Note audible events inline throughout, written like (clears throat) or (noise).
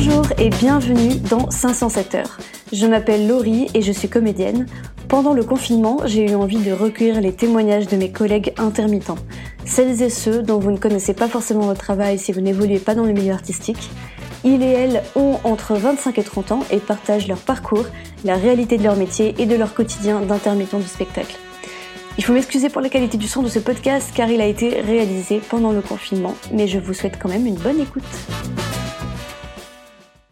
Bonjour et bienvenue dans 507 heures. Je m'appelle Laurie et je suis comédienne. Pendant le confinement, j'ai eu envie de recueillir les témoignages de mes collègues intermittents, celles et ceux dont vous ne connaissez pas forcément votre travail si vous n'évoluez pas dans le milieu artistique. Ils et elles ont entre 25 et 30 ans et partagent leur parcours, la réalité de leur métier et de leur quotidien d'intermittent du spectacle. Il faut m'excuser pour la qualité du son de ce podcast car il a été réalisé pendant le confinement, mais je vous souhaite quand même une bonne écoute.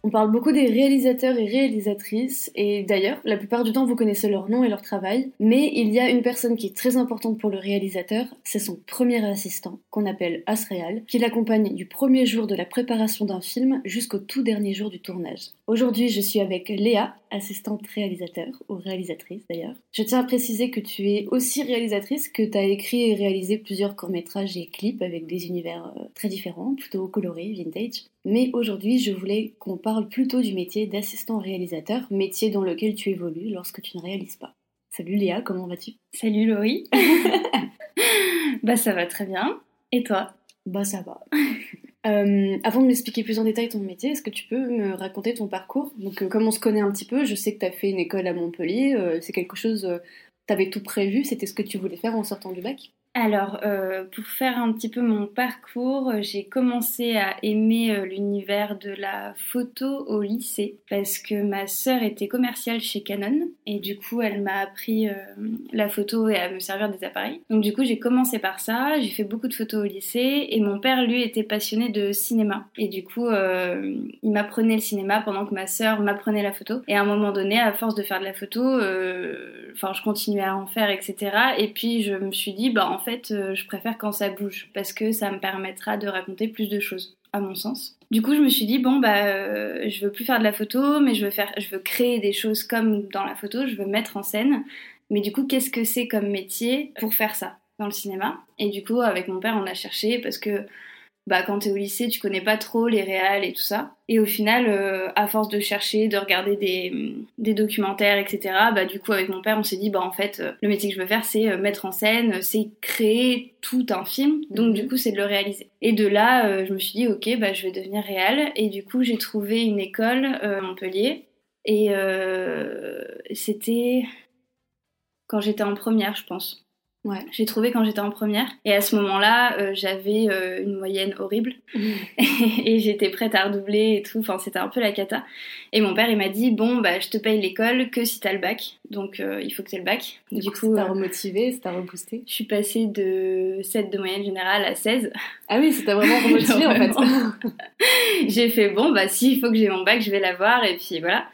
On parle beaucoup des réalisateurs et réalisatrices, et d'ailleurs, la plupart du temps, vous connaissez leur nom et leur travail, mais il y a une personne qui est très importante pour le réalisateur, c'est son premier assistant, qu'on appelle Asreal, qui l'accompagne du premier jour de la préparation d'un film jusqu'au tout dernier jour du tournage. Aujourd'hui, je suis avec Léa, assistante réalisateur, ou réalisatrice d'ailleurs. Je tiens à préciser que tu es aussi réalisatrice, que tu as écrit et réalisé plusieurs courts-métrages et clips avec des univers euh, très différents, plutôt colorés, vintage. Mais aujourd'hui, je voulais qu'on parle plutôt du métier d'assistant réalisateur, métier dans lequel tu évolues lorsque tu ne réalises pas. Salut Léa, comment vas-tu? Salut Laurie. (laughs) bah ça va très bien. Et toi? Bah ça va. (laughs) Euh, avant de m'expliquer plus en détail ton métier, est-ce que tu peux me raconter ton parcours? Donc, euh, comme on se connaît un petit peu, je sais que tu as fait une école à Montpellier. euh, c'est quelque chose, tu avais tout prévu C'était ce que tu voulais faire en sortant du bac? Alors, euh, pour faire un petit peu mon parcours, euh, j'ai commencé à aimer euh, l'univers de la photo au lycée parce que ma sœur était commerciale chez Canon et du coup, elle m'a appris la photo et à me servir des appareils. Donc du coup, j'ai commencé par ça, j'ai fait beaucoup de photos au lycée et mon père, lui, était passionné de cinéma. Et du coup, il m'apprenait le cinéma pendant que ma sœur m'apprenait la photo. Et à un moment donné, à force de faire de la photo, enfin, je continuais à en faire, etc. Et puis, je me suis dit, bah en fait, euh, je préfère quand ça bouge parce que ça me permettra de raconter plus de choses, à mon sens. Du coup, je me suis dit bon bah euh, je veux plus faire de la photo, mais je veux faire, je veux créer des choses comme dans la photo, je veux mettre en scène. Mais du coup, qu'est-ce que c'est comme métier pour faire ça dans le cinéma? Et du coup, avec mon père, on a cherché parce que bah quand t'es au lycée, tu connais pas trop les réals et tout ça. Et au final, euh, à force de chercher, de regarder des, des documentaires, etc. Bah du coup, avec mon père, on s'est dit bah en fait, euh, le métier que je veux faire, c'est euh, mettre en scène, c'est créer tout un film. Donc Mhm. du coup, c'est de le réaliser. Et de là, euh, je me suis dit ok, bah je vais devenir réal. Et du coup, j'ai trouvé une école euh, à Montpellier. Et euh, c'était quand j'étais en première, je pense. Ouais. J'ai trouvé quand j'étais en première. Et à ce moment-là, euh, j'avais euh, une moyenne horrible. (laughs) (laughs) et j'étais prête à redoubler et tout. Enfin, c'était un peu la cata. Et mon père, il m'a dit Bon, bah, je te paye l'école que si t'as le bac. Donc, euh, il faut que t'aies le bac. Du coup, ça t'a remotivé, ça t'a reboosté. je suis passée de 7 de moyenne générale à 16. Ah oui, ça t'a vraiment (laughs) remotivé en fait. J'ai fait Bon, bah, si, il faut que j'ai mon bac, je vais l'avoir. Et puis voilà.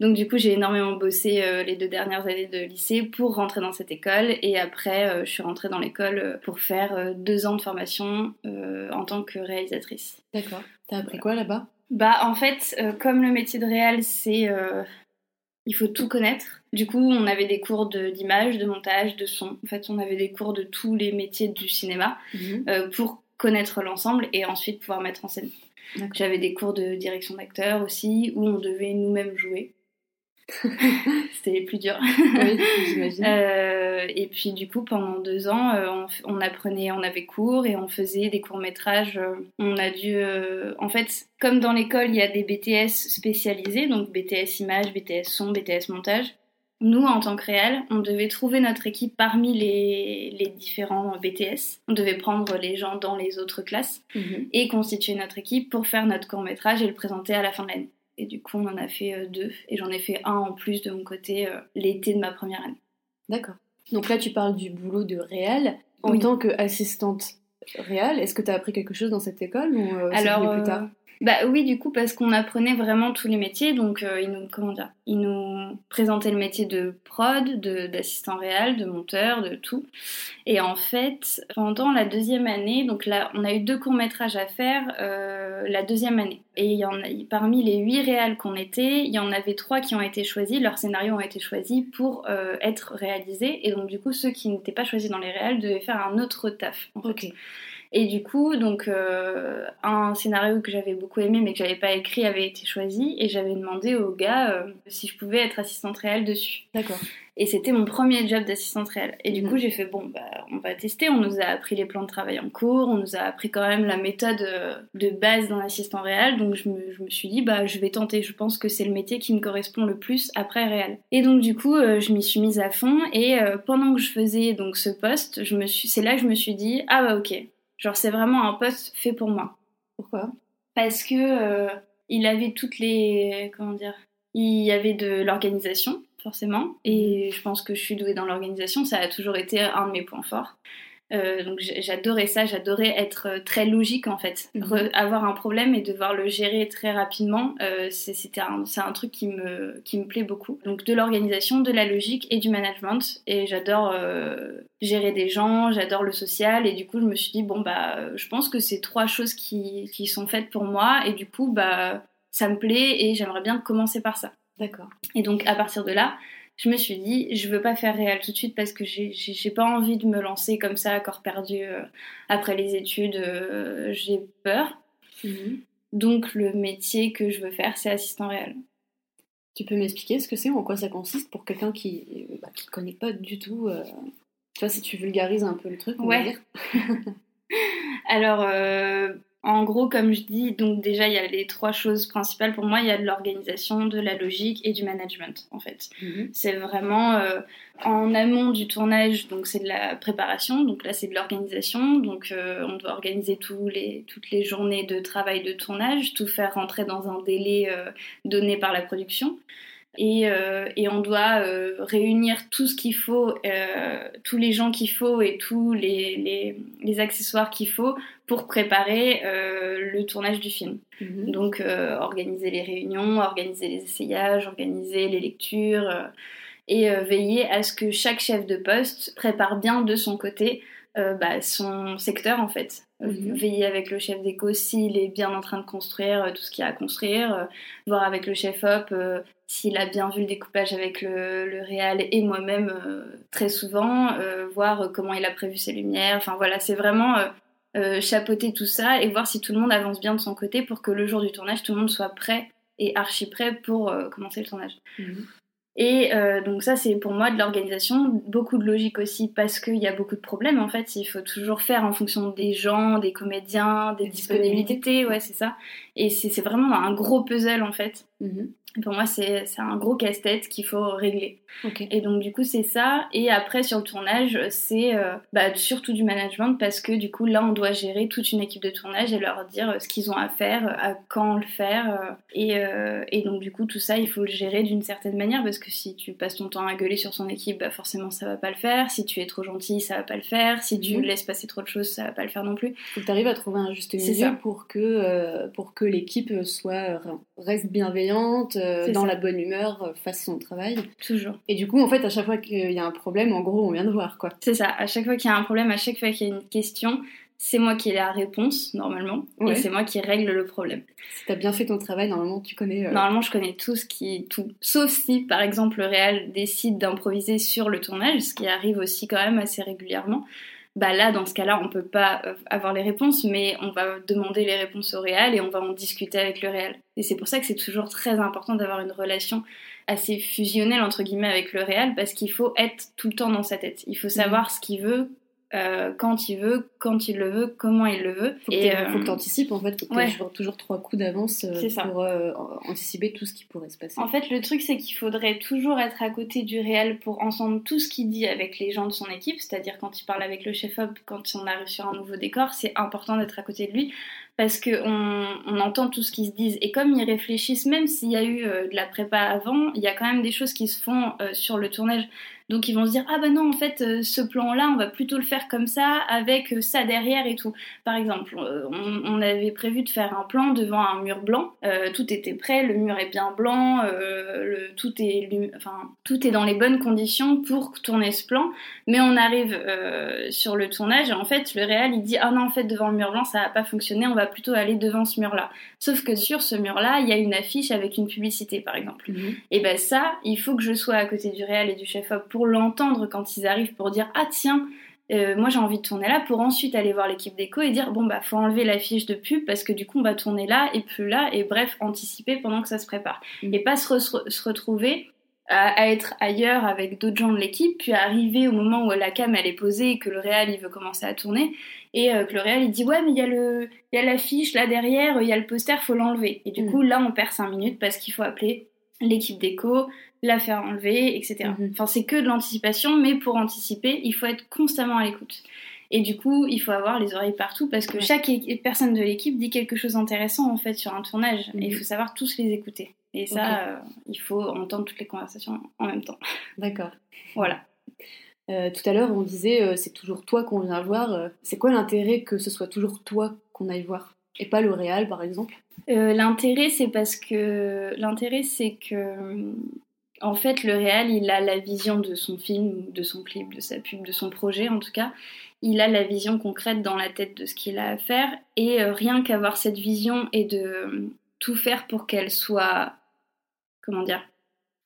Donc, du coup, j'ai énormément bossé euh, les deux dernières années de lycée pour rentrer dans cette école. Et après, euh, je suis rentrée dans l'école euh, pour faire deux ans de formation en tant que réalisatrice. D'accord. T'as appris quoi là-bas? Bah en fait, comme le métier de réal, c'est il faut tout connaître. Du coup, on avait des cours d'image, de, montage, de son. En fait, on avait des cours de tous les métiers du cinéma euh, pour connaître l'ensemble et ensuite pouvoir mettre en scène. J'avais des cours de direction d'acteur aussi où on devait nous-mêmes jouer. (laughs) C'était les plus durs. Oui, j'imagine. Euh, et puis du coup pendant deux ans euh, on, apprenait, on avait cours et on faisait des courts métrages. on a dû, euh, en fait, comme dans l'école il y a des BTS spécialisés, donc BTS image, BTS son, BTS montage. Nous, en tant que réel, on devait trouver notre équipe parmi les, les différents BTS. On devait prendre les gens dans les autres classes Mhm. et constituer notre équipe pour faire notre court métrage et le présenter à la fin de l'année. Et du coup, on en a fait euh, deux et j'en ai fait un en plus de mon côté euh, l'été de ma première année. D'accord. Donc là, tu parles du boulot de réal. En Oui. tant qu'assistante réal, est-ce que tu as appris quelque chose dans cette école ou euh, c'est Alors, plus tard? bah oui, du coup, parce qu'on apprenait vraiment tous les métiers. Donc, euh, ils nous, comment dire, ils nous présentaient le métier de prod, d'assistant réel, de monteur, de tout. Et en fait, pendant la deuxième année, donc là, on a eu deux courts métrages à faire euh, la deuxième année. Et il y en a, parmi les huit réals qu'on était, il y en avait trois qui ont été choisis. Leurs scénarios ont été choisis pour euh, être réalisés. Et donc, du coup, ceux qui n'étaient pas choisis dans les réals devaient faire un autre taf. en fait. Ok. Et du coup, donc euh, un scénario que j'avais beaucoup aimé mais que j'avais pas écrit avait été choisi et j'avais demandé au gars euh, si je pouvais être assistante réelle dessus. D'accord. Et c'était mon premier job d'assistante réelle. Et du Mhm. coup, j'ai fait bon, bah, on va tester. On nous a appris les plans de travail en cours, on nous a appris quand même la méthode euh, de base d'un assistant réel. Donc je me, je me suis dit, bah, je vais tenter. Je pense que c'est le métier qui me correspond le plus après réel. Et donc du coup, euh, je m'y suis mise à fond. Et euh, pendant que je faisais donc ce poste, je me suis, c'est là que je me suis dit, ah bah ok, genre c'est vraiment un poste fait pour moi Pourquoi? Parce que euh, il avait toutes les comment dire il y avait de l'organisation forcément et je pense que je suis douée dans l'organisation ça a toujours été un de mes points forts. Euh, donc j'adorais ça j'adorais être euh, très logique en fait. Mhm. Re- avoir un problème et devoir le gérer très rapidement euh, c'est c'était un, c'est un truc qui me qui me plaît beaucoup. Donc de l'organisation de la logique et du management et j'adore euh, gérer des gens j'adore le social et du coup je me suis dit bon bah je pense que c'est trois choses qui, qui sont faites pour moi et du coup bah ça me plaît et j'aimerais bien commencer par ça D'accord. et donc à partir de là je me suis dit je veux pas faire réel tout de suite parce que j'ai j'ai pas envie de me lancer comme ça à corps perdu euh, après les études euh, j'ai peur Mhm. donc le métier que je veux faire c'est assistant réel Tu peux m'expliquer ce que c'est, en quoi ça consiste pour quelqu'un qui ne bah, qui connaît pas du tout euh, Tu vois, si tu vulgarises un peu le truc, on va Ouais. dire. (laughs) Alors, euh, en gros, comme je dis, donc déjà, il y a les trois choses principales pour moi. Il y a de l'organisation, de la logique et du management, en fait. Mhm. C'est vraiment euh, en amont du tournage, donc c'est de la préparation, donc là c'est de l'organisation, donc euh, on doit organiser tous les, toutes les journées de travail de tournage, tout faire rentrer dans un délai euh, donné par la production. Et, euh, et on doit euh, réunir tout ce qu'il faut, euh, tous les gens qu'il faut et tous les, les, les accessoires qu'il faut pour préparer euh, le tournage du film. Mhm. Donc euh, organiser les réunions, organiser les essayages, organiser les lectures euh, et euh, veiller à ce que chaque chef de poste prépare bien de son côté euh, bah, son secteur en fait. Mhm. Veiller avec le chef d'éco s'il est bien en train de construire euh, tout ce qu'il y a à construire, euh, voir avec le chef op s'il a bien vu le découpage avec le, le réal et moi-même très souvent, voir comment il a prévu ses lumières. Enfin voilà, c'est vraiment euh, chapeauter tout ça et voir si tout le monde avance bien de son côté pour que le jour du tournage, tout le monde soit prêt et archi prêt pour euh, commencer le tournage. Mhm. Et euh, donc ça, c'est pour moi de l'organisation, beaucoup de logique aussi parce qu'il y a beaucoup de problèmes en fait. Il faut toujours faire en fonction des gens, des comédiens, des disponibilités. disponibilités, ouais c'est ça. Et c'est vraiment un gros puzzle en fait. Mhm. Pour moi, c'est un gros casse-tête qu'il faut régler. Et donc du coup c'est ça. Et après sur le tournage c'est euh, bah, surtout du management parce que du coup là on doit gérer toute une équipe de tournage et leur dire euh, ce qu'ils ont à faire, euh, à quand le faire. et, euh, et donc du coup tout ça il faut le gérer d'une certaine manière parce que si tu passes ton temps à gueuler sur son équipe bah, forcément ça va pas le faire. Si tu es trop gentil ça va pas le faire. Si tu Mhm. laisses passer trop de choses ça va pas le faire non plus. Faut que tu arrives à trouver un juste milieu pour que, euh, pour que l'équipe soit reste bienveillante, dans ça. la bonne humeur, fasse son travail. Toujours. Et du coup, en fait, à chaque fois qu'il y a un problème, en gros, on vient de voir, quoi. C'est ça. À chaque fois qu'il y a un problème, à chaque fois qu'il y a une question, c'est moi qui ai la réponse normalement Ouais. et c'est moi qui règle le problème. Si t'as bien fait ton travail, normalement, tu connais... euh, Normalement, je connais tout ce qui tout, sauf si par exemple le réal décide d'improviser sur le tournage, ce qui arrive aussi quand même assez régulièrement. Bah là, dans ce cas-là, on peut pas euh, avoir les réponses, mais on va demander les réponses au réal et on va en discuter avec le réal. Et c'est pour ça que c'est toujours très important d'avoir une relation assez fusionnelle entre guillemets avec le réal parce qu'il faut être tout le temps dans sa tête. Il faut savoir ce qu'il veut, euh, quand il veut, quand il le veut, comment il le veut. Faut et euh, faut que t'anticipes, en fait, faut que ouais. toujours, toujours trois coups d'avance euh, pour euh, anticiper tout ce qui pourrait se passer. En fait, le truc, c'est qu'il faudrait toujours être à côté du réel pour entendre tout ce qu'il dit avec les gens de son équipe, c'est-à-dire quand il parle avec le chef-op, quand on arrive sur un nouveau décor, c'est important d'être à côté de lui parce qu'on on entend tout ce qu'ils se disent. Et comme ils réfléchissent, même s'il y a eu euh, de la prépa avant, il y a quand même des choses qui se font euh, sur le tournage. Donc ils vont se dire ah bah non en fait euh, ce plan là on va plutôt le faire comme ça avec euh, ça derrière et tout. Par exemple euh, on, on avait prévu de faire un plan devant un mur blanc, Euh, tout était prêt, le mur est bien blanc, euh, le, tout est enfin tout est dans les bonnes conditions pour tourner ce plan. Mais on arrive euh, sur le tournage et en fait le réal il dit ah non en fait devant le mur blanc ça va pas fonctionner, on va plutôt aller devant ce mur là. Sauf que sur ce mur là il y a une affiche avec une publicité par exemple. Mhm. Et ben ça, il faut que je sois à côté du réal et du chef-op pour l'entendre quand ils arrivent pour dire ah tiens, euh, moi j'ai envie de tourner là pour ensuite aller voir l'équipe d'écho et dire bon bah faut enlever la fiche de pub parce que du coup on va tourner là et plus là et bref anticiper pendant que ça se prépare Mhm. et pas se, re- se retrouver à, à être ailleurs avec d'autres gens de l'équipe puis arriver au moment où la cam elle est posée et que le réal il veut commencer à tourner et euh, que le réal il dit ouais mais il y a le il y a l'affiche là derrière il y a le poster faut l'enlever et du Mhm. coup là on perd 5 minutes parce qu'il faut appeler l'équipe d'écho la faire enlever, etc. Mhm. Enfin, c'est que de l'anticipation, mais pour anticiper, il faut être constamment à l'écoute. Et du coup, il faut avoir les oreilles partout parce que Ouais. chaque personne de l'équipe dit quelque chose d'intéressant en fait sur un tournage Mhm. et il faut savoir tous les écouter. Et ça, euh, il faut entendre toutes les conversations en même temps. (laughs) D'accord. Voilà. Euh, tout à l'heure, on disait euh, c'est toujours toi qu'on vient voir. C'est quoi l'intérêt que ce soit toujours toi qu'on aille voir? Et pas le réal, par exemple? L'intérêt, c'est parce que l'intérêt, c'est que en fait, le réal, il a la vision de son film, de son clip, de sa pub, de son projet en tout cas. Il a la vision concrète dans la tête de ce qu'il a à faire et euh, rien qu'avoir cette vision et de euh, tout faire pour qu'elle soit, comment dire,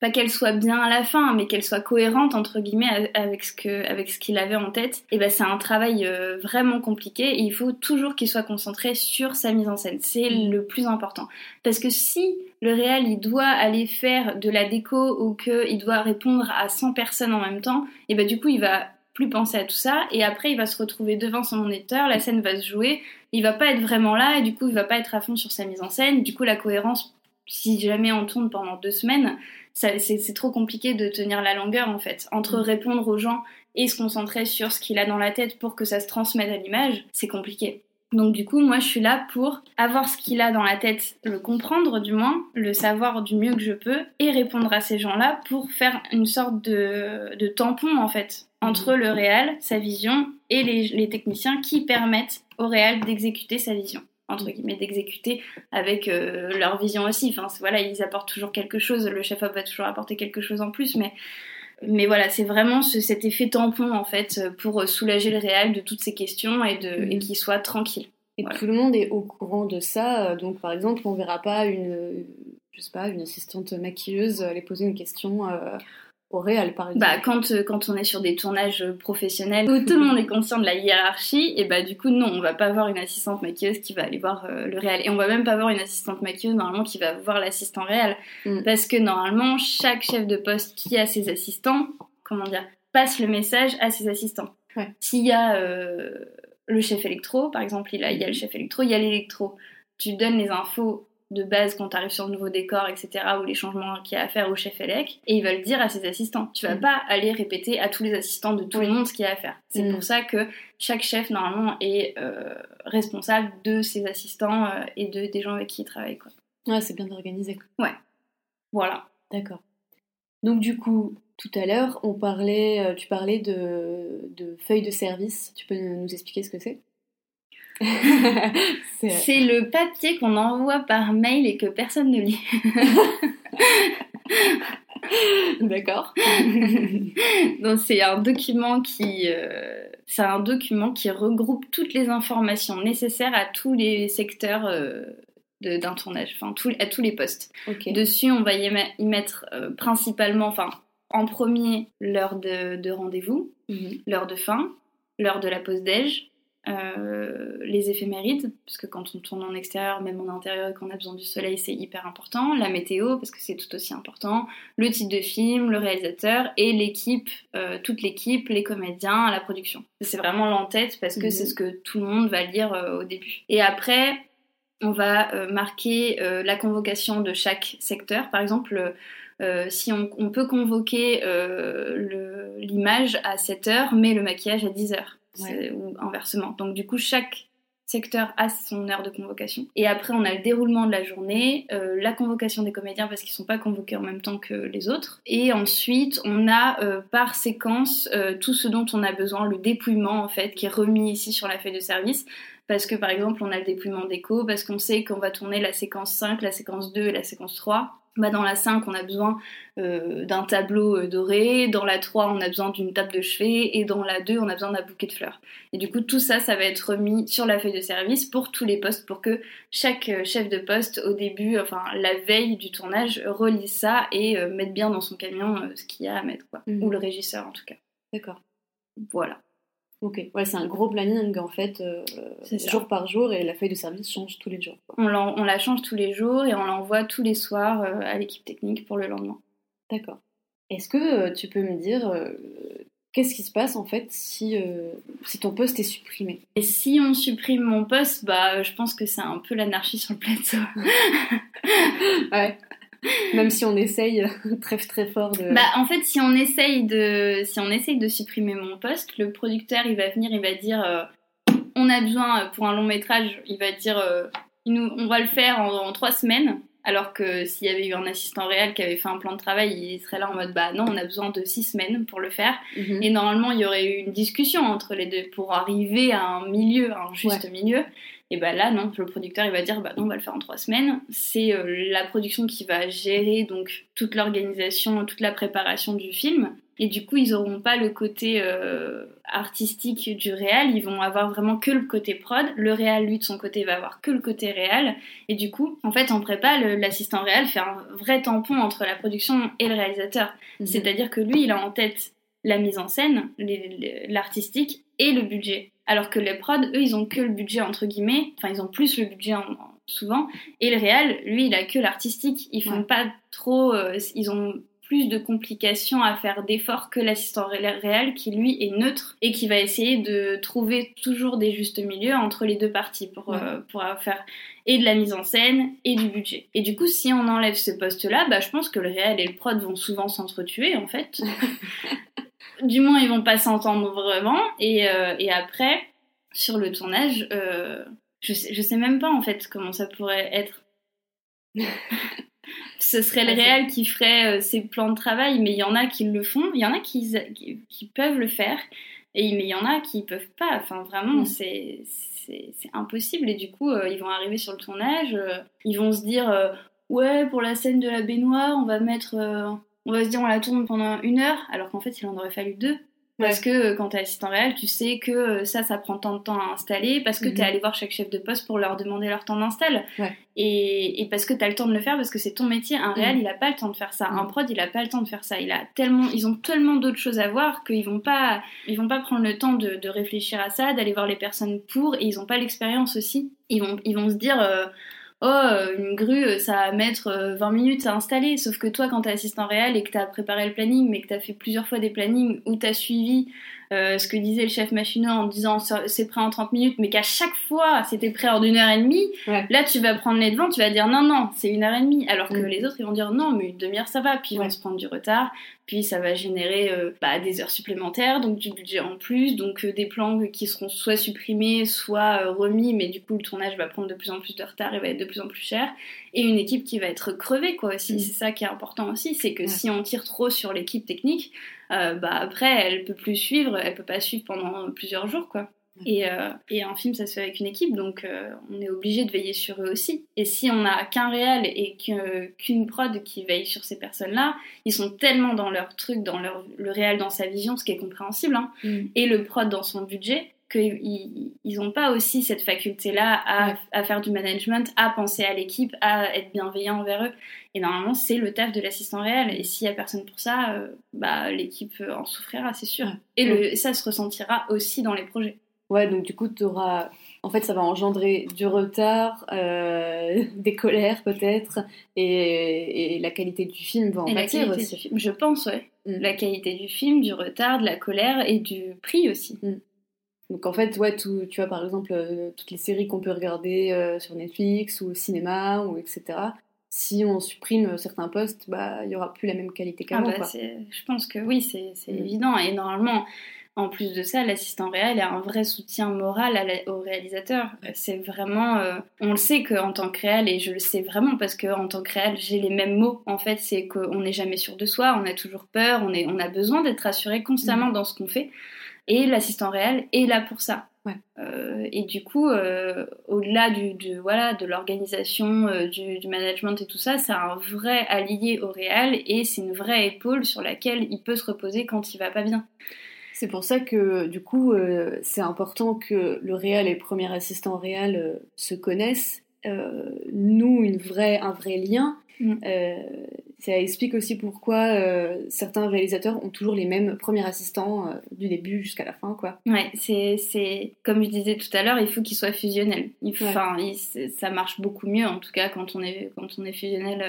pas qu'elle soit bien à la fin, mais qu'elle soit cohérente entre guillemets avec ce que avec ce qu'il avait en tête. Et ben c'est un travail euh, vraiment compliqué et il faut toujours qu'il soit concentré sur sa mise en scène. C'est Mhm. le plus important parce que si le réal il doit aller faire de la déco ou que il doit répondre à 100 personnes en même temps, et ben du coup il va plus penser à tout ça et après il va se retrouver devant son moniteur, la scène va se jouer, il va pas être vraiment là et du coup il va pas être à fond sur sa mise en scène. Du coup la cohérence, si jamais on tourne pendant deux semaines, c'est trop compliqué de tenir la longueur en fait. Entre Mm. répondre aux gens et se concentrer sur ce qu'il a dans la tête pour que ça se transmette à l'image, c'est compliqué. Donc du coup, moi je suis là pour avoir ce qu'il a dans la tête, le comprendre du moins, le savoir du mieux que je peux et répondre à ces gens-là pour faire une sorte de, de tampon en fait entre le réel, sa vision et les, les techniciens qui permettent au réel d'exécuter sa vision entre guillemets d'exécuter avec euh, leur vision aussi. Enfin voilà, ils apportent toujours quelque chose. Le chef op va toujours apporter quelque chose en plus, mais mais voilà, c'est vraiment ce- cet effet tampon en fait pour soulager le réel de toutes ces questions et de et qu'il soit tranquille. Et Voilà. tout le monde est au courant de ça. Donc, par exemple, on verra pas une, je sais pas, une assistante maquilleuse aller poser une question euh, au réal, par exemple. Bah, quand, euh, quand on est sur des tournages euh, professionnels où tout le monde est conscient de la hiérarchie, et bah du coup non, on va pas voir une assistante maquilleuse qui va aller voir euh, le réel. Et on va même pas voir une assistante maquilleuse normalement qui va voir l'assistant réel. Mm. Parce que normalement, chaque chef de poste qui a ses assistants, comment dire, passe le message à ses assistants. Ouais. S'il y a euh, le chef électro, par exemple, il, a, il y a le chef électro, il y a l'électro. Tu donnes les infos de base quand tu arrives sur le nouveau décor, etc., ou les changements qu'il y a à faire au chef élec, et il va le dire à ses assistants. Tu vas Mm. pas aller répéter à tous les assistants de tout le monde ce qu'il y a à faire. C'est Mm. pour ça que chaque chef, normalement, est euh, responsable de ses assistants euh, et de, des gens avec qui il travaille. Quoi. Ouais, c'est bien organisé. Voilà. D'accord. Donc, du coup, tout à l'heure, on parlait, euh, tu parlais de, de feuilles de service. Tu peux nous expliquer ce que c'est? (laughs) C'est- le papier qu'on envoie par mail et que personne ne lit. (laughs) D'accord. (laughs) Donc c'est un document qui euh, c'est un document qui regroupe toutes les informations nécessaires à tous les secteurs euh, d'un tournage, enfin tout- à tous les postes. Dessus, on va y, y mettre euh, principalement, enfin en premier l'heure de, de rendez-vous, Mhm. l'heure de fin, l'heure de la pause déj, euh, les éphémérides, parce que quand on tourne en extérieur, même en intérieur et qu'on a besoin du soleil, c'est hyper important, la météo, parce que c'est tout aussi important, le type de film, le réalisateur et l'équipe, euh, toute l'équipe, les comédiens, la production. C'est vraiment l'en-tête parce que Mhm. c'est ce que tout le monde va lire euh, au début. Et après, on va marquer la convocation de chaque secteur. Par exemple, euh, si on, on peut convoquer euh, l'image à 7 heures, mais le maquillage à 10 ou inversement. Donc du coup, chaque secteur a son heure de convocation. Et après, on a le déroulement de la journée, euh, la convocation des comédiens parce qu'ils sont pas convoqués en même temps que les autres. Et ensuite, on a euh, par séquence euh, tout ce dont on a besoin, le dépouillement en fait, qui est remis ici sur la feuille de service. Parce que par exemple, on a le dépouillement d'écho, parce qu'on sait qu'on va tourner la séquence 5, la séquence 2 et la séquence 3. Bah, dans la 5, on a besoin euh, d'un tableau euh, doré, dans la 3, on a besoin d'une table de chevet, et dans la 2, on a besoin d'un bouquet de fleurs. Et du coup, tout ça, ça va être remis sur la feuille de service pour tous les postes, pour que chaque euh, chef de poste, au début, enfin la veille du tournage, relise ça et mette bien dans son camion ce qu'il y a à mettre, quoi. Mhm. Ou le régisseur, en tout cas. D'accord. Voilà. Ok, ouais, c'est un gros planning en fait, euh, jour par jour, et la feuille de service change tous les jours. On, on, la change tous les jours et on l'envoie tous les soirs euh, à l'équipe technique pour le lendemain. D'accord. Est-ce que euh, tu peux me dire qu'est-ce qui se passe en fait si, si ton poste est supprimé? Et si on supprime mon poste, bah, je pense que c'est un peu l'anarchie sur le plateau. (laughs) ouais. (laughs) Même si on essaye (laughs) très très fort de. Bah en fait si on essaye de si on essaye de supprimer mon poste, le producteur il va venir il va dire euh, on a besoin pour un long métrage il va dire euh, on va le faire en, trois semaines. Alors que s'il y avait eu un assistant réel qui avait fait un plan de travail, il serait là en mode bah non, on a besoin de six semaines pour le faire. Mhm. Et normalement, il y aurait eu une discussion entre les deux pour arriver à un milieu, à un juste milieu. Et bah là, non, le producteur, il va dire, bah non, on va le faire en trois semaines. C'est euh, la production qui va gérer donc toute l'organisation, toute la préparation du film. Et du coup, ils n'auront pas le côté euh, artistique du réel, ils vont avoir vraiment que le côté prod. Le réel, lui, de son côté, va avoir que le côté réel. Et du coup, en fait, en prépa, l'assistant réel fait un vrai tampon entre la production et le réalisateur. Mhm. C'est-à-dire que lui, il a en tête la mise en scène, l'artistique et le budget. Alors que les prods, eux, ils ont que le budget entre guillemets, enfin ils ont plus le budget souvent, et le réel, lui, il a que l'artistique. Ils font pas trop, euh, ils ont plus de complications à faire d'efforts que l'assistant réel qui lui est neutre et qui va essayer de trouver toujours des justes milieux entre les deux parties pour, euh, pour faire et de la mise en scène et du budget. Et du coup, si on enlève ce poste-là, bah, je pense que le réel et le prod vont souvent s'entretuer en fait. (laughs) du moins, ils vont pas s'entendre vraiment. Et, euh, et, après, sur le tournage, euh, je, sais, je sais même pas en fait comment ça pourrait être. (laughs) Ce serait le réel qui ferait euh, ses plans de travail, mais il y en a qui le font, il y en a qui, qui, peuvent le faire, et, mais il y en a qui peuvent pas. Enfin, vraiment, mm. c'est c'est impossible. Et du coup, ils vont arriver sur le tournage, ils vont se dire Ouais, pour la scène de la baignoire, on va mettre on va se dire on la tourne pendant une heure, alors qu'en fait il en aurait fallu deux. Parce que euh, quand tu es assistant réel, tu sais que euh, ça, ça prend tant de temps à installer, parce que tu es mhm. allé voir chaque chef de poste pour leur demander leur temps d'install. Et, parce que tu as le temps de le faire, parce que c'est ton métier. Un réel, mhm. il a pas le temps de faire ça. Un mhm. prod, il a pas le temps de faire ça. Il a tellement, ils ont tellement d'autres choses à voir qu'ils vont pas, ils vont pas prendre le temps de, réfléchir à ça, d'aller voir les personnes pour, et ils ont pas l'expérience aussi. Ils vont, ils vont se dire. Euh, oh, euh, une grue, euh, ça va mettre 20 euh, minutes à installer. Sauf que toi, quand t'es assistant réel et que t'as préparé le planning, mais que t'as fait plusieurs fois des plannings où t'as suivi euh, ce que disait le chef machineur en disant c'est prêt en 30 minutes, mais qu'à chaque fois c'était prêt en une heure et demie, là tu vas prendre les devants, tu vas dire non, non, c'est une heure et demie. Alors que mm. les autres ils vont dire non, mais une demi-heure ça va, puis ils vont se prendre du retard, puis ça va générer euh, bah, des heures supplémentaires, donc du budget en plus, donc euh, des plans qui seront soit supprimés, soit remis, mais du coup le tournage va prendre de plus en plus de retard et va être de plus en plus cher. Et une équipe qui va être crevée, quoi, aussi. Mm. C'est ça qui est important aussi, c'est que si on tire trop sur l'équipe technique, euh, bah après elle peut plus suivre, elle peut pas suivre pendant plusieurs jours quoi. Et, euh, et, un film, ça se fait avec une équipe, donc euh, on est obligé de veiller sur eux aussi. Et si on n'a qu'un réel et qu'une prod qui veille sur ces personnes-là, ils sont tellement dans leur truc, dans leur, le réel, dans sa vision, ce qui est compréhensible, hein, mm. et le prod dans son budget, qu'ils n'ont pas aussi cette faculté-là à, faire du management, à penser à l'équipe, à être bienveillant envers eux. Et normalement, c'est le taf de l'assistant réel. Et s'il n'y a personne pour ça, euh, bah, l'équipe en souffrira, c'est sûr. Et le, ça se ressentira aussi dans les projets. Ouais, donc du coup, tu auras. En fait, ça va engendrer du retard, euh, (laughs) des colères peut-être, et, la qualité du film va en pâtir aussi. je pense, ouais. Mm. La qualité du film, du retard, de la colère et du prix aussi. Mm. Donc en fait, ouais, tu vois par exemple euh, toutes les séries qu'on peut regarder euh, sur Netflix ou au cinéma ou etc. Si on supprime certains postes, bah il y aura plus la même qualité qu'avant. Ah bah, je pense que oui, c'est mm. évident. Et normalement, en plus de ça, l'assistant réel est un vrai soutien moral au réalisateur. C'est vraiment, euh, on le sait qu'en tant que réel, et je le sais vraiment parce qu'en tant que réel, j'ai les mêmes mots. En fait, c'est qu'on n'est jamais sûr de soi, on a toujours peur, on, est, on a besoin d'être rassuré constamment mm. dans ce qu'on fait. Et l'assistant réel est là pour ça. Euh, et du coup, euh, au-delà du, voilà, de l'organisation, euh, du, management et tout ça, c'est un vrai allié au réel et c'est une vraie épaule sur laquelle il peut se reposer quand il va pas bien. C'est pour ça que du coup, c'est important que le réel et le premier assistant réel se connaissent, nous une vraie, un vrai lien. Mm. ça explique aussi pourquoi euh, certains réalisateurs ont toujours les mêmes premiers assistants euh, du début jusqu'à la fin, quoi. Ouais, c'est, c'est comme je disais tout à l'heure, il faut qu'ils soient fusionnels. Ça marche beaucoup mieux en tout cas quand on est quand on est fusionnel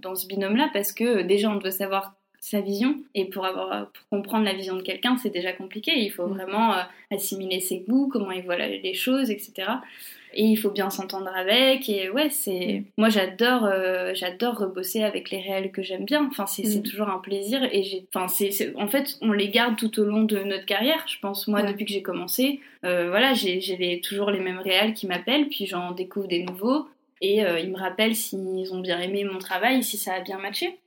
dans ce binôme-là, parce que déjà on doit savoir sa vision. Et pour avoir pour comprendre la vision de quelqu'un c'est déjà compliqué. Il faut mm. vraiment assimiler ses goûts comment il voit les choses etc et il faut bien s'entendre avec. Et ouais c'est mm. moi j'adore euh, j'adore rebosser avec les réels que j'aime bien. Enfin c'est mm. toujours un plaisir. Et j'ai enfin c'est en fait on les garde tout au long de notre carrière je pense moi depuis que j'ai commencé. Euh, voilà j'ai toujours les mêmes réels qui m'appellent puis j'en découvre des nouveaux. Et euh, ils me rappellent s'ils ont bien aimé mon travail si ça a bien matché.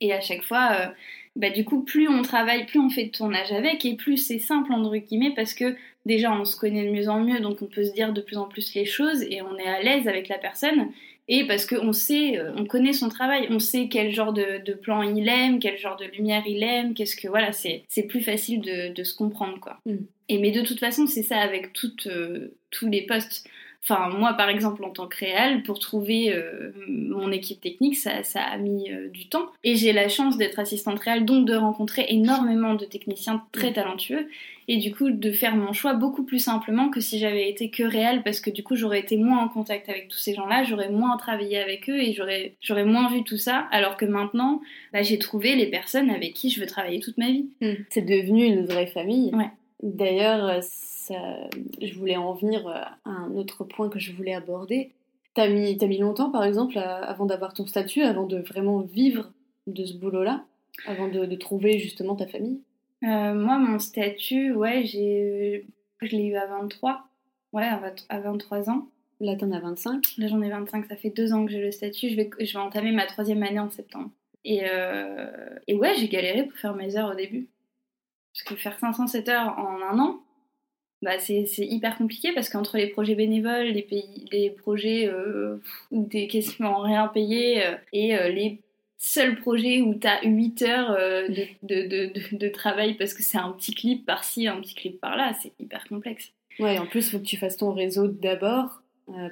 Et à chaque fois bah, du coup, plus on travaille, plus on fait de tournage avec, et plus c'est simple, entre guillemets, parce que déjà, on se connaît de mieux en mieux, donc on peut se dire de plus en plus les choses, et on est à l'aise avec la personne, et parce qu'on sait, euh, on connaît son travail, on sait quel genre de, plan il aime, quel genre de lumière il aime, qu'est-ce que, voilà, c'est plus facile de, se comprendre, quoi. Mm. Et mais de toute façon, c'est ça avec toutes, euh, tous les postes. Enfin, moi, par exemple, en tant que réel, pour trouver euh, mon équipe technique, ça, a mis euh, du temps. Et j'ai la chance d'être assistante réelle, donc de rencontrer énormément de techniciens très mm. talentueux. Et du coup, de faire mon choix beaucoup plus simplement que si j'avais été que réel, parce que du coup, j'aurais été moins en contact avec tous ces gens-là, j'aurais moins travaillé avec eux et j'aurais, j'aurais moins vu tout ça. Alors que maintenant, bah, j'ai trouvé les personnes avec qui je veux travailler toute ma vie. Mm. C'est devenu une vraie famille. Ouais. D'ailleurs, je voulais en venir à un autre point que je voulais aborder. T'as mis, as mis longtemps, par exemple, avant d'avoir ton statut, avant de vraiment vivre de ce boulot-là, avant de, trouver justement ta famille? Euh, Moi, mon statut, ouais, j'ai, je l'ai eu à 23. Ouais, à 23 ans. Là, t'en as 25 Là, j'en ai 25. Ça fait deux ans que j'ai le statut. Je vais, je vais entamer ma troisième année en septembre. Et, euh, et ouais, j'ai galéré pour faire mes heures au début. Parce que faire 507 heures en un an, bah c'est hyper compliqué parce qu'entre les projets bénévoles, les, pays, les projets euh, où t'es quasiment rien payé euh, et euh, les seuls projets où t'as 8 heures euh, de, de, de, de, travail parce que c'est un petit clip par-ci, un petit clip par-là, c'est hyper complexe. Ouais, en plus, il faut que tu fasses ton réseau d'abord.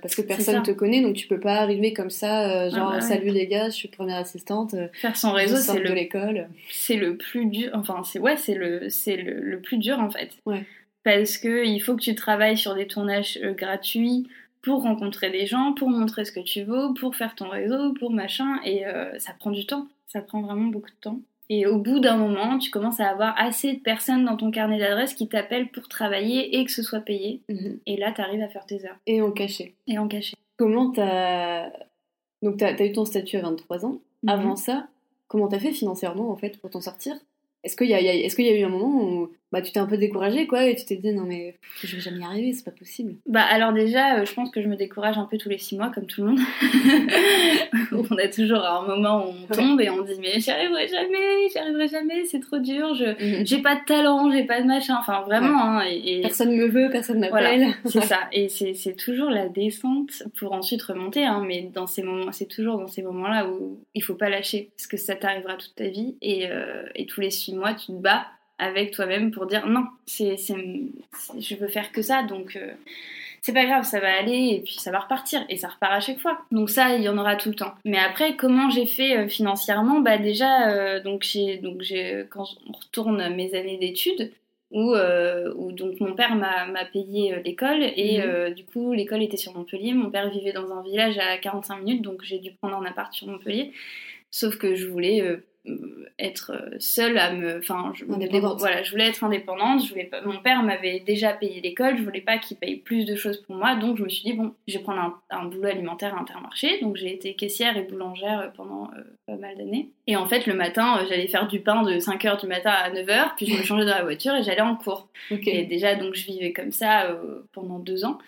parce que personne te connaît, donc tu peux pas arriver comme ça, genre ah bah salut les gars, je suis première assistante. Faire son réseau, c'est le l'école. C'est le plus dur, enfin c'est ouais, c'est le c'est le, le, plus dur en fait. Ouais parce que il faut que tu travailles sur des tournages euh, gratuits pour rencontrer des gens, pour montrer ce que tu vaux, pour faire ton réseau, pour machin, et euh, ça prend du temps, ça prend vraiment beaucoup de temps. Et au bout d'un moment, tu commences à avoir assez de personnes dans ton carnet d'adresses qui t'appellent pour travailler et que ce soit payé. Mhm. Et là, tu arrives à faire tes heures. Et en cachet. Et en cachet. Comment t'as... Donc t'as as eu ton statut à 23 ans. Mhm. Avant ça, comment t'as fait financièrement en fait pour t'en sortir? Est-ce qu'il y, est qu'il y a eu un moment où bah, tu t'es un peu découragée, quoi, et tu t'es dit, non, mais je vais jamais y arriver, c'est pas possible. Bah, alors déjà, euh, je pense que je me décourage un peu tous les six mois, comme tout le monde. (laughs) on a toujours un moment où on tombe et on dit, mais j'y arriverai jamais, j'y arriverai jamais, c'est trop dur, je mhm. j'ai pas de talent, j'ai pas de machin, enfin, vraiment. Hein, et, Personne me veut, personne m'appelle. (laughs) c'est ça, et c'est toujours la descente pour ensuite remonter, hein, mais dans ces moments, c'est toujours dans ces moments-là où il faut pas lâcher, parce que ça t'arrivera toute ta vie, et, euh, et tous les six mois, tu te bats avec toi-même pour dire non, c'est, je veux faire que ça, donc euh, c'est pas grave, ça va aller et puis ça va repartir et ça repart à chaque fois. Donc ça, il y en aura tout le temps. Mais après, comment j'ai fait euh, financièrement? Bah déjà, euh, donc j'ai, donc j'ai, quand on retourne mes années d'études, où, où, donc mon père m'a payé l'école et mhm. du coup l'école était sur Montpellier. Mon père vivait dans un village à 45 minutes, donc j'ai dû prendre un appart sur Montpellier. Sauf que je voulais euh, être seule à me enfin je, voilà je voulais être indépendante je voulais pas, mon père m'avait déjà payé l'école je voulais pas qu'il paye plus de choses pour moi donc je me suis dit bon je vais prendre un, boulot alimentaire à Intermarché donc j'ai été caissière et boulangère pendant euh, pas mal d'années. Et en fait le matin euh, j'allais faire du pain de 5h du matin à 9h puis je me (laughs) changeais dans la voiture et j'allais en cours. Et déjà donc je vivais comme ça pendant deux ans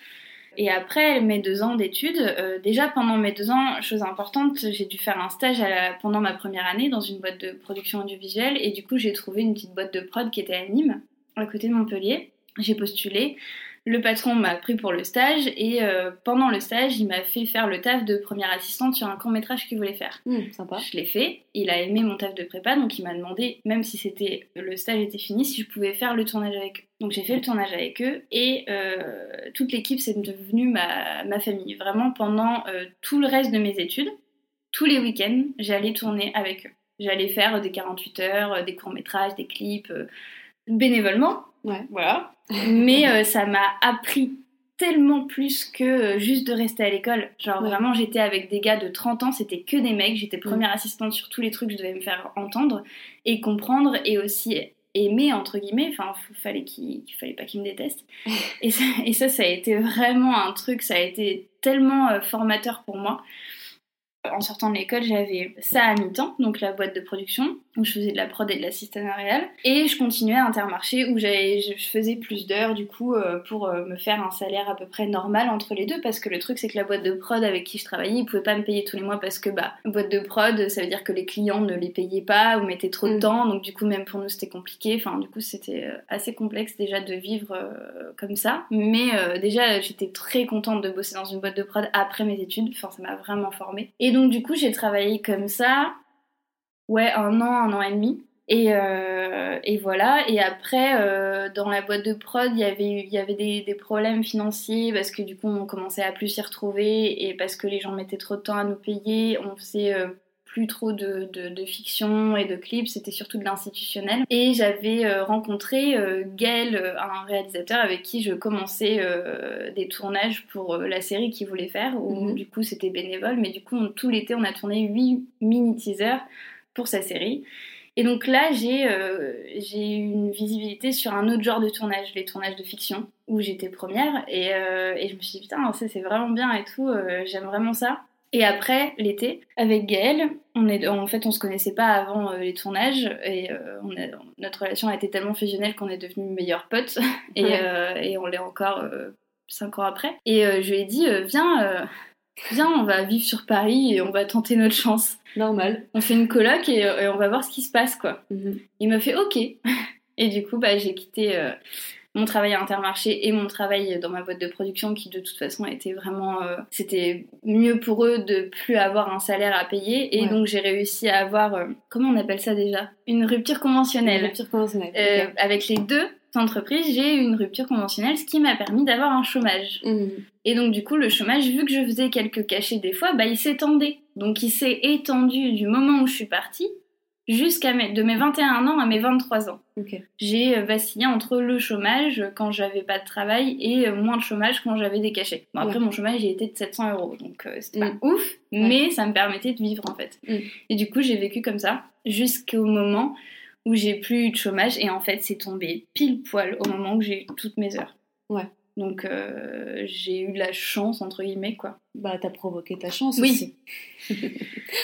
et après mes deux ans d'études, euh, déjà pendant mes deux ans, chose importante, j'ai dû faire un stage pendant ma première année dans une boîte de production audiovisuelle et du coup j'ai trouvé une petite boîte de prod qui était à Nîmes, à côté de Montpellier. J'ai postulé. Le patron m'a pris pour le stage et euh, pendant le stage, il m'a fait faire le taf de première assistante sur un court métrage qu'il voulait faire. Mmh, sympa. Je l'ai fait. Il a aimé mon taf de prépa, donc il m'a demandé, même si c'était le stage était fini, si je pouvais faire le tournage avec eux. Donc j'ai fait le tournage avec eux et euh, toute l'équipe c'est devenu ma, ma, famille. Vraiment pendant euh, tout le reste de mes études, tous les week-ends, j'allais tourner avec eux. J'allais faire des 48 heures, des courts-métrages, des clips, bénévolement. Ouais. Voilà. Mais ça m'a appris tellement plus que juste de rester à l'école. Genre vraiment, j'étais avec des gars de 30 ans, c'était que des mecs. J'étais première assistante sur tous les trucs que je devais me faire entendre et comprendre et aussi aimer entre guillemets. Enfin, il fallait qu'il fallait pas qu'ils me détestent. (laughs) et, ça, et ça, ça a été vraiment un truc. Ça a été tellement euh, formateur pour moi. En sortant de l'école, j'avais ça à mi-temps, donc la boîte de production, où je faisais de la prod et de l'assistanat réel. Et je continuais à Intermarché, où je faisais plus d'heures, du coup, euh, pour euh, me faire un salaire à peu près normal entre les deux. Parce que le truc, c'est que la boîte de prod avec qui je travaillais, ils pouvaient pas me payer tous les mois parce que, bah, boîte de prod, ça veut dire que les clients ne les payaient pas ou mettaient trop de mm. temps. Donc, du coup, même pour nous, c'était compliqué. Enfin, du coup, c'était euh, assez complexe déjà de vivre comme ça. Mais déjà, j'étais très contente de bosser dans une boîte de prod après mes études. Enfin, ça m'a vraiment formée. Et donc du coup, j'ai travaillé comme ça, ouais, un an, un an et demi. Et, euh, voilà. Et après, euh, dans la boîte de prod, il y avait, y avait des, des, problèmes financiers parce que du coup, on commençait à plus s'y retrouver et parce que les gens mettaient trop de temps à nous payer. On faisait euh, plus trop de, de, fiction et de clips, c'était surtout de l'institutionnel. Et j'avais euh, rencontré euh, Gaël, euh, un réalisateur avec qui je commençais des tournages pour la série qu'il voulait faire, où mhm. du coup c'était bénévole, mais du coup tout l'été on a tourné 8 mini-teasers pour sa série. Et donc là, j'ai j'ai une visibilité sur un autre genre de tournage, les tournages de fiction, où j'étais première. Et, et, je me suis dit, putain, ça c'est vraiment bien et tout, j'aime vraiment ça. Et après, l'été, avec Gaëlle, on est, en fait, on se connaissait pas avant euh, les tournages et euh, on notre relation a été tellement fusionnelle qu'on est devenus meilleurs potes (laughs) et, euh, et on l'est encore cinq ans après. Et je lui ai dit, viens, viens, on va vivre sur Paris et on va tenter notre chance. Normal. On fait une coloc et, on va voir ce qui se passe, quoi. Mhm. Il m'a fait OK. (laughs) Et du coup, bah, j'ai quitté mon travail à Intermarché et mon travail dans ma boîte de production qui de toute façon était vraiment euh, c'était mieux pour eux de plus avoir un salaire à payer. Et donc j'ai réussi à avoir euh, comment on appelle ça déjà? Une rupture conventionnelle. Une rupture conventionnelle euh, avec les deux entreprises j'ai eu une rupture conventionnelle ce qui m'a permis d'avoir un chômage. Mmh. et donc du coup le chômage vu que je faisais quelques cachets des fois bah il s'étendait. Donc il s'est étendu du moment où je suis partie jusqu'à mes, de mes 21 ans à mes 23 ans. J'ai euh, vacillé entre le chômage quand j'avais pas de travail et euh, moins de chômage quand j'avais des cachets. Bon, après, mon chômage, il était de 700 euros, donc euh, c'était pas mm. ouf, mais ça me permettait de vivre en fait. Mm. Et du coup, j'ai vécu comme ça jusqu'au moment où j'ai plus eu de chômage et en fait, c'est tombé pile poil au moment où j'ai eu toutes mes heures. Ouais. Donc euh, j'ai eu de la chance entre guillemets quoi. Bah t'as provoqué ta chance oui. aussi. (laughs)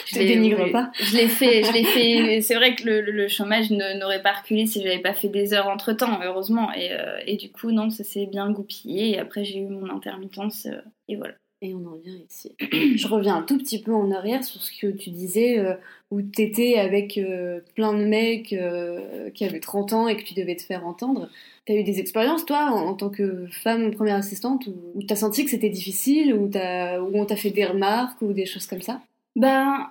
je te dénigre pas. Je l'ai fait, je l'ai fait. C'est vrai que le, chômage n'aurait pas reculé si j'avais pas fait des heures entre temps, heureusement. Et, euh, et du coup non, ça s'est bien goupillé. Et après j'ai eu mon intermittence euh, et voilà. Et on en vient ici. (clears throat) je reviens un tout petit peu en arrière sur ce que tu disais, euh, où tu étais avec euh, plein de mecs euh, qui avaient 30 ans et que tu devais te faire entendre. Tu as eu des expériences, toi, en, tant que femme première assistante, où, où tu as senti que c'était difficile, où, où on t'a fait des remarques ou des choses comme ça? Ben,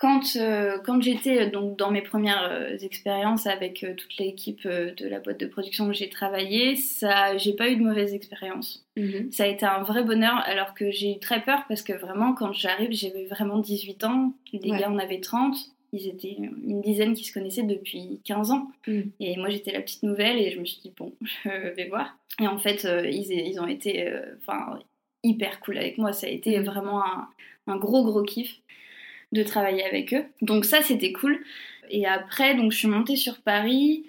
quand, euh, quand j'étais euh, donc dans mes premières euh, expériences avec toute l'équipe de la boîte de production où j'ai travaillé, ça, j'ai pas eu de mauvaise expérience. Mhm. Ça a été un vrai bonheur, alors que j'ai eu très peur parce que vraiment, quand j'arrive, j'avais vraiment 18 ans, les gars en avaient 30, ils étaient une dizaine qui se connaissaient depuis 15 ans. Mhm. Et moi, j'étais la petite nouvelle et je me suis dit, bon, (laughs) je vais voir. Et en fait, ils, ils, ont été enfin hyper cool avec moi. Ça a été mhm. vraiment un, un gros, gros kiff de travailler avec eux. Donc ça, c'était cool. Et après, donc je suis montée sur Paris.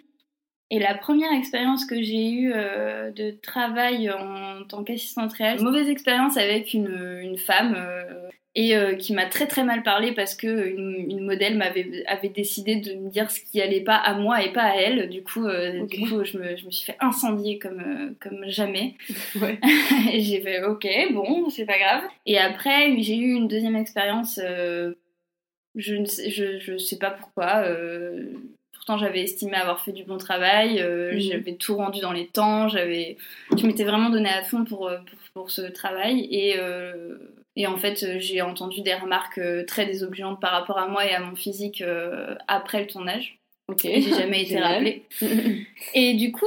Et la première expérience que j'ai eue euh, de travail en tant qu'assistante réelle, mauvaise expérience avec une, une femme euh, et euh, qui m'a très très mal parlé parce que une, modèle m'avait avait décidé de me dire ce qui allait pas à moi et pas à elle. Du coup, du coup je, me, je, me, suis fait incendier comme, comme jamais. (laughs) Ouais. (laughs) et j'ai fait ok, bon, c'est pas grave. Et après, j'ai eu une deuxième expérience je ne sais, je, je sais pas pourquoi. Euh, pourtant, j'avais estimé avoir fait du bon travail. Euh, mhm. J'avais tout rendu dans les temps. J'avais, je m'étais vraiment donné à fond pour, euh, pour, ce travail. Et, et en fait, j'ai entendu des remarques très désobligeantes par rapport à moi et à mon physique après le tournage. Ok. J'ai jamais (laughs) été rappelée. (laughs) et du coup,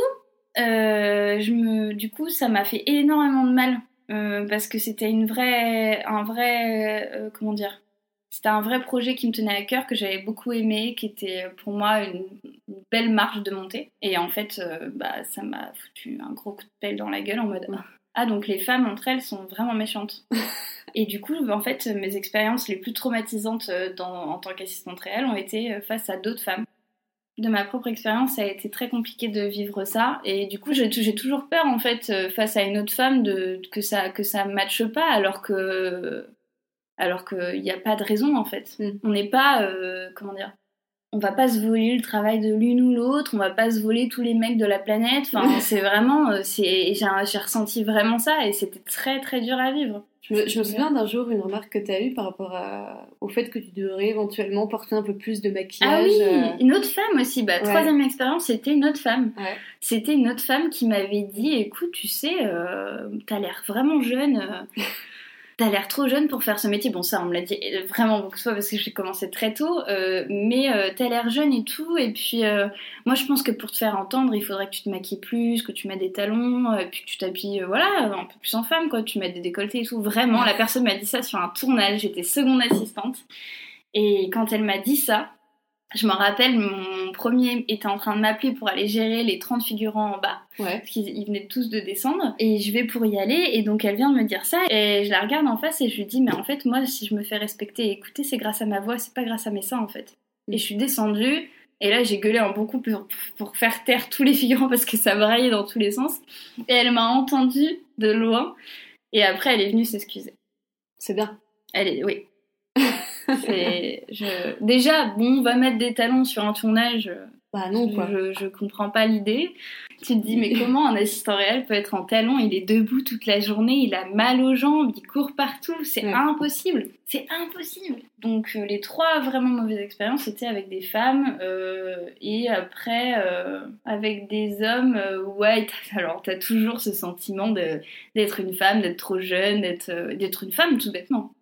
je me, du coup, ça m'a fait énormément de mal. parce que c'était une vraie, un vrai, comment dire, C'était un vrai projet qui me tenait à cœur, que j'avais beaucoup aimé, qui était pour moi une, belle marge de montée. Et en fait, euh, bah, ça m'a foutu un gros coup de pelle dans la gueule en mode Ah, donc les femmes entre elles sont vraiment méchantes. (laughs) et du coup, en fait, mes expériences les plus traumatisantes euh, en tant qu'assistante réelle ont été euh, face à d'autres femmes. De ma propre expérience, ça a été très compliqué de vivre ça. Et du coup, j'ai toujours peur, en fait, face à une autre femme, de, que ça que ça matche pas, alors que alors qu'il n'y a pas de raison en fait. Mm. On n'est pas, euh, comment dire, on va pas se voler le travail de l'une ou l'autre, on va pas se voler tous les mecs de la planète. Enfin, (laughs) c'est vraiment, euh, c'est, j'ai, ressenti vraiment ça et c'était très très dur à vivre. Je me, souviens d'un jour une remarque que tu as eue par rapport au fait que tu devrais éventuellement porter un peu plus de maquillage. Ah oui, euh. une autre femme aussi. Bah, Troisième expérience, c'était une autre femme. C'était une autre femme qui m'avait dit, écoute, tu sais, euh, t'as l'air vraiment jeune. (laughs) T'as l'air trop jeune pour faire ce métier. Bon, ça, on me l'a dit vraiment beaucoup de fois parce que j'ai commencé très tôt. Euh, mais euh, t'as l'air jeune et tout. Et puis, euh, moi, je pense que pour te faire entendre, il faudrait que tu te maquilles plus, que tu mets des talons, puis que tu t'habilles, voilà, un peu plus en femme, quoi. Tu mets des décolletés et tout. Vraiment, la personne m'a dit ça sur un tournage. J'étais seconde assistante. Et quand elle m'a dit ça, je me rappelle, mon premier était en train de m'appeler pour aller gérer les 30 figurants en bas. Ouais. Parce qu'ils venaient tous de descendre. Et je vais pour y aller. Et donc, elle vient de me dire ça. Et je la regarde en face et je lui dis, mais en fait, moi, si je me fais respecter et écouter, c'est grâce à ma voix, c'est pas grâce à mes seins, en fait. Et je suis descendue. Et là, j'ai gueulé en beaucoup pour, pour faire taire tous les figurants parce que ça braillait dans tous les sens. Et elle m'a entendue de loin. Et après, elle est venue s'excuser. C'est bien. Elle est, oui. (laughs) (laughs) je... Déjà, bon, on va mettre des talons sur un tournage. Bah non, quoi. Je, je comprends pas l'idée. Tu te dis, mais (laughs) comment un assistant réel peut être en talons? Il est debout toute la journée, il a mal aux jambes, il court partout. C'est impossible. C'est impossible. Donc, euh, les trois vraiment mauvaises expériences, c'était avec des femmes euh, et après euh, avec des hommes. ouais, (laughs) alors t'as toujours ce sentiment d'être une femme, d'être trop jeune, d'être une femme tout bêtement.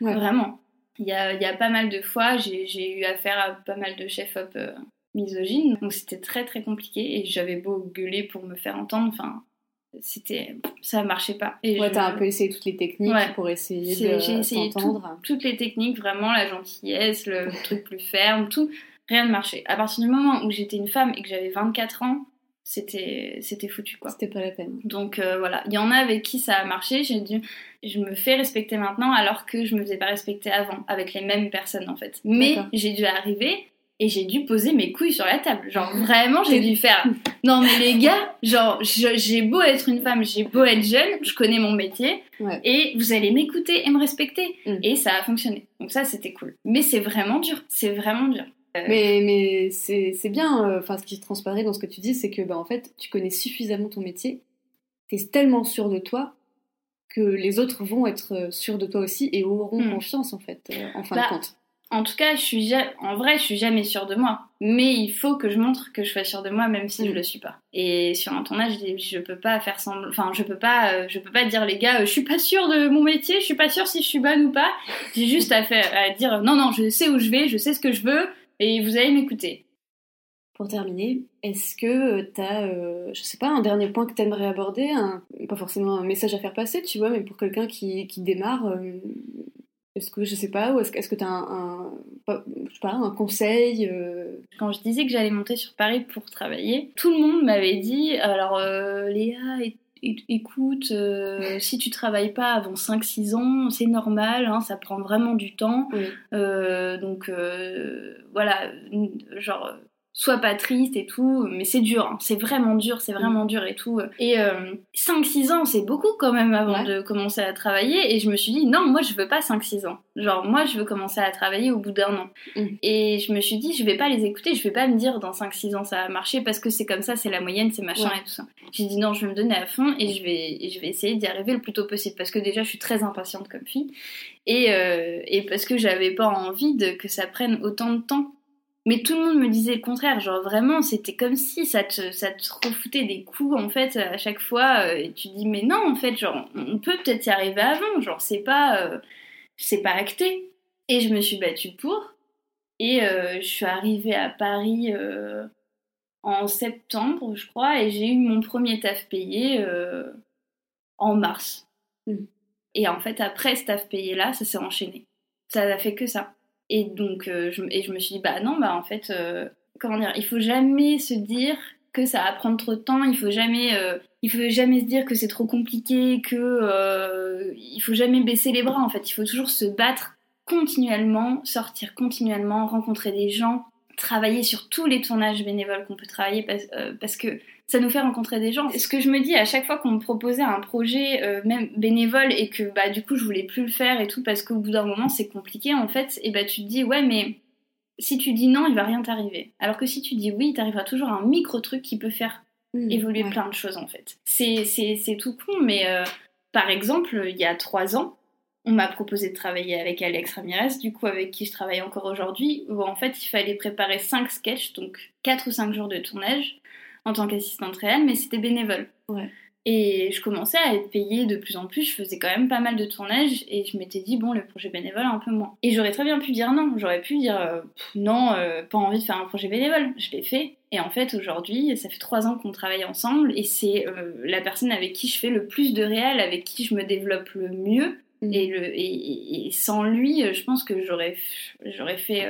Vraiment. Il y a, pas mal de fois, j'ai eu affaire à pas mal de chefs-op euh, misogynes, donc c'était très très compliqué et j'avais beau gueuler pour me faire entendre, enfin, c'était ça marchait pas. Et ouais, t'as un peu essayé toutes les techniques pour essayer de J'ai essayé toutes les techniques, vraiment, la gentillesse, le truc plus ferme, tout, rien ne marchait. À partir du moment où j'étais une femme et que j'avais 24 ans, c'était c'était foutu quoi. C'était pas la peine. Donc euh, voilà, il y en a avec qui ça a marché, j'ai dû je me fais respecter maintenant alors que je me faisais pas respecter avant avec les mêmes personnes en fait. Mais j'ai dû arriver et j'ai dû poser mes couilles sur la table. Genre (laughs) vraiment, j'ai dû faire (laughs) Non mais les gars, genre j'ai beau être une femme, j'ai beau être jeune, je connais mon métier et vous allez m'écouter et me respecter mm. et ça a fonctionné. Donc ça c'était cool. Mais c'est vraiment dur, c'est vraiment dur. Euh, mais, mais c'est bien, euh, enfin, ce qui transparaît dans ce que tu dis, c'est que bah, en fait, tu connais suffisamment ton métier, tu es tellement sûr de toi que les autres vont être euh, sûrs de toi aussi et auront hmm. confiance en fait, en fin de bah, compte. En tout cas, je suis en vrai, je suis jamais sûre de moi. Mais il faut que je montre que je sois sûre de moi, même si je hmm. le suis pas. Et sur un tournage, je peux pas faire semblant. Enfin, je peux pas, je peux pas dire les gars, je suis pas sûre de mon métier, je suis pas sûre si je suis bonne ou pas. J'ai juste à faire, à dire non, non, je sais où je vais, je sais ce que je veux, et vous allez m'écouter. Pour terminer, est-ce que tu as, euh, je sais pas, un dernier point que tu aimerais aborder Pas forcément un message à faire passer, tu vois, mais pour quelqu'un qui, qui, démarre, euh, est-ce que, je sais pas, ou est-ce que tu as un, je sais pas, un conseil euh? Quand je disais que j'allais monter sur Paris pour travailler, tout le monde m'avait dit, alors Léa, écoute, euh, si tu travailles pas avant 5-6 ans, c'est normal, hein, ça prend vraiment du temps. Euh, donc euh, voilà, genre sois pas triste et tout, mais c'est dur, hein. c'est vraiment dur, c'est vraiment dur et tout. Et 5-6 ans, c'est beaucoup quand même avant de commencer à travailler, et je me suis dit, non, moi je veux pas 5-6 ans. Genre, moi je veux commencer à travailler au bout d'un an. Mm. Et je me suis dit, je vais pas les écouter, je vais pas me dire dans 5-6 ans ça va marcher parce que c'est comme ça, c'est la moyenne, c'est machin et tout ça. J'ai dit, non, je vais me donner à fond et je vais, je vais essayer d'y arriver le plus tôt possible parce que déjà je suis très impatiente comme fille et, euh, et parce que j'avais pas envie de, que ça prenne autant de temps mais tout le monde me disait le contraire, genre vraiment, c'était comme si ça te, ça te refoutait des coups en fait à chaque fois. Euh, et tu dis, mais non, en fait, genre, on peut peut-être y arriver avant, genre, c'est pas, euh, c'est pas acté. Et je me suis battue pour. Et euh, je suis arrivée à Paris en septembre, je crois, et j'ai eu mon premier taf payé en mars. Mmh. Et en fait, après ce taf payé là, ça s'est enchaîné ça a fait que ça. Et donc, je, et je me suis dit, bah non, bah en fait, comment dire, il faut jamais se dire que ça va prendre trop de temps, il faut jamais, il faut jamais se dire que c'est trop compliqué, que il faut jamais baisser les bras en fait, il faut toujours se battre continuellement, sortir continuellement, rencontrer des gens, travailler sur tous les tournages bénévoles qu'on peut travailler euh, parce, que ça nous fait rencontrer des gens. Ce que je me dis à chaque fois qu'on me proposait un projet euh, même bénévole et que bah du coup je voulais plus le faire et tout parce qu'au bout d'un moment c'est compliqué en fait et bah tu te dis ouais mais si tu dis non il va rien t'arriver alors que si tu dis oui t'arriveras toujours un micro truc qui peut faire mmh, évoluer plein de choses en fait. C'est tout con mais euh, par exemple il y a trois ans on m'a proposé de travailler avec Alex Ramirez, du coup avec qui je travaille encore aujourd'hui, où en fait il fallait préparer 5 sketchs, donc 4 ou 5 jours de tournage en tant qu'assistante réelle, mais c'était bénévole. Et je commençais à être payée de plus en plus, je faisais quand même pas mal de tournages et je m'étais dit, bon, le projet bénévole, un peu moins. Et j'aurais très bien pu dire non, j'aurais pu dire euh, non, euh, pas envie de faire un projet bénévole. Je l'ai fait. Et en fait, aujourd'hui, ça fait trois ans qu'on travaille ensemble et c'est euh, la personne avec qui je fais le plus de réel, avec qui je me développe le mieux Mm. Et, le, et, sans lui, je pense que j'aurais, j'aurais fait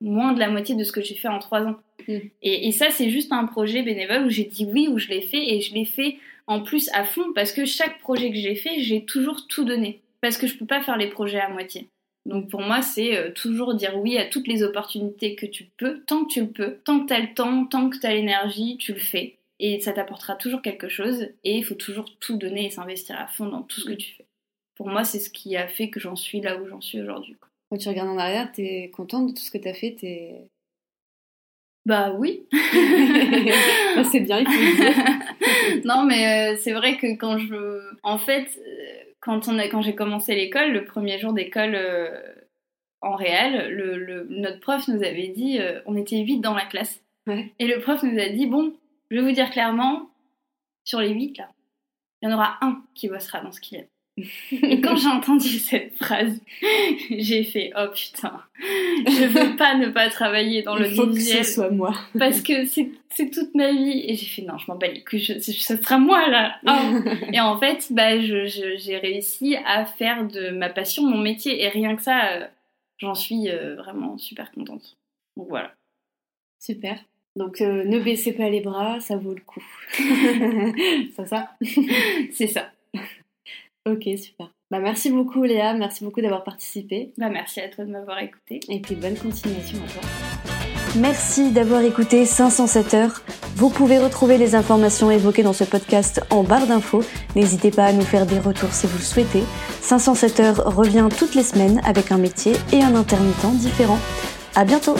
moins de la moitié de ce que j'ai fait en trois ans. Mm. Et, et, ça, c'est juste un projet bénévole où j'ai dit oui, où je l'ai fait, et je l'ai fait en plus à fond, parce que chaque projet que j'ai fait, j'ai toujours tout donné. Parce que je peux pas faire les projets à moitié. Donc pour moi, c'est euh, toujours dire oui à toutes les opportunités que tu peux, tant que tu le peux, tant que tu as le temps, tant que tu as l'énergie, tu le fais. Et ça t'apportera toujours quelque chose, et il faut toujours tout donner et s'investir à fond dans tout ce que tu fais pour moi, c'est ce qui a fait que j'en suis là où j'en suis aujourd'hui. Quand tu regardes en arrière, t'es contente de tout ce que t'as fait t'es... (laughs) Bah oui. (laughs) Bah, c'est bien, il (laughs) non, mais euh, c'est vrai que quand je... En fait, euh, quand, on a... quand j'ai commencé l'école, le premier jour d'école euh, en réel, le, notre prof nous avait dit... on était huit dans la classe. Et le prof nous a dit, bon, je vais vous dire clairement, sur les huit, là, il y en aura un qui bossera dans ce qu'il aime. Et quand (laughs) j'ai entendu cette phrase, (laughs) j'ai fait oh putain, je veux (laughs) pas ne pas travailler dans le Il faut que ce soit moi. parce que c'est toute ma vie. Et j'ai fait non, je m'en bats les couilles, ce sera moi là. Oh. et en fait, bah, j'ai réussi à faire de ma passion mon métier. Et rien que ça, euh, j'en suis euh, vraiment super contente. Donc voilà. Super. Donc euh, ne baissez pas les bras, ça vaut le coup. c'est ça C'est ça. Ok, super. Bah, merci beaucoup Léa, merci beaucoup d'avoir participé. Bah, merci à toi de m'avoir écouté. Et puis bonne continuation à toi. Merci d'avoir écouté 507 heures. Vous pouvez retrouver les informations évoquées dans ce podcast en barre d'infos. N'hésitez pas à nous faire des retours si vous le souhaitez. 507 heures revient toutes les semaines avec un métier et un intermittent différent. À bientôt!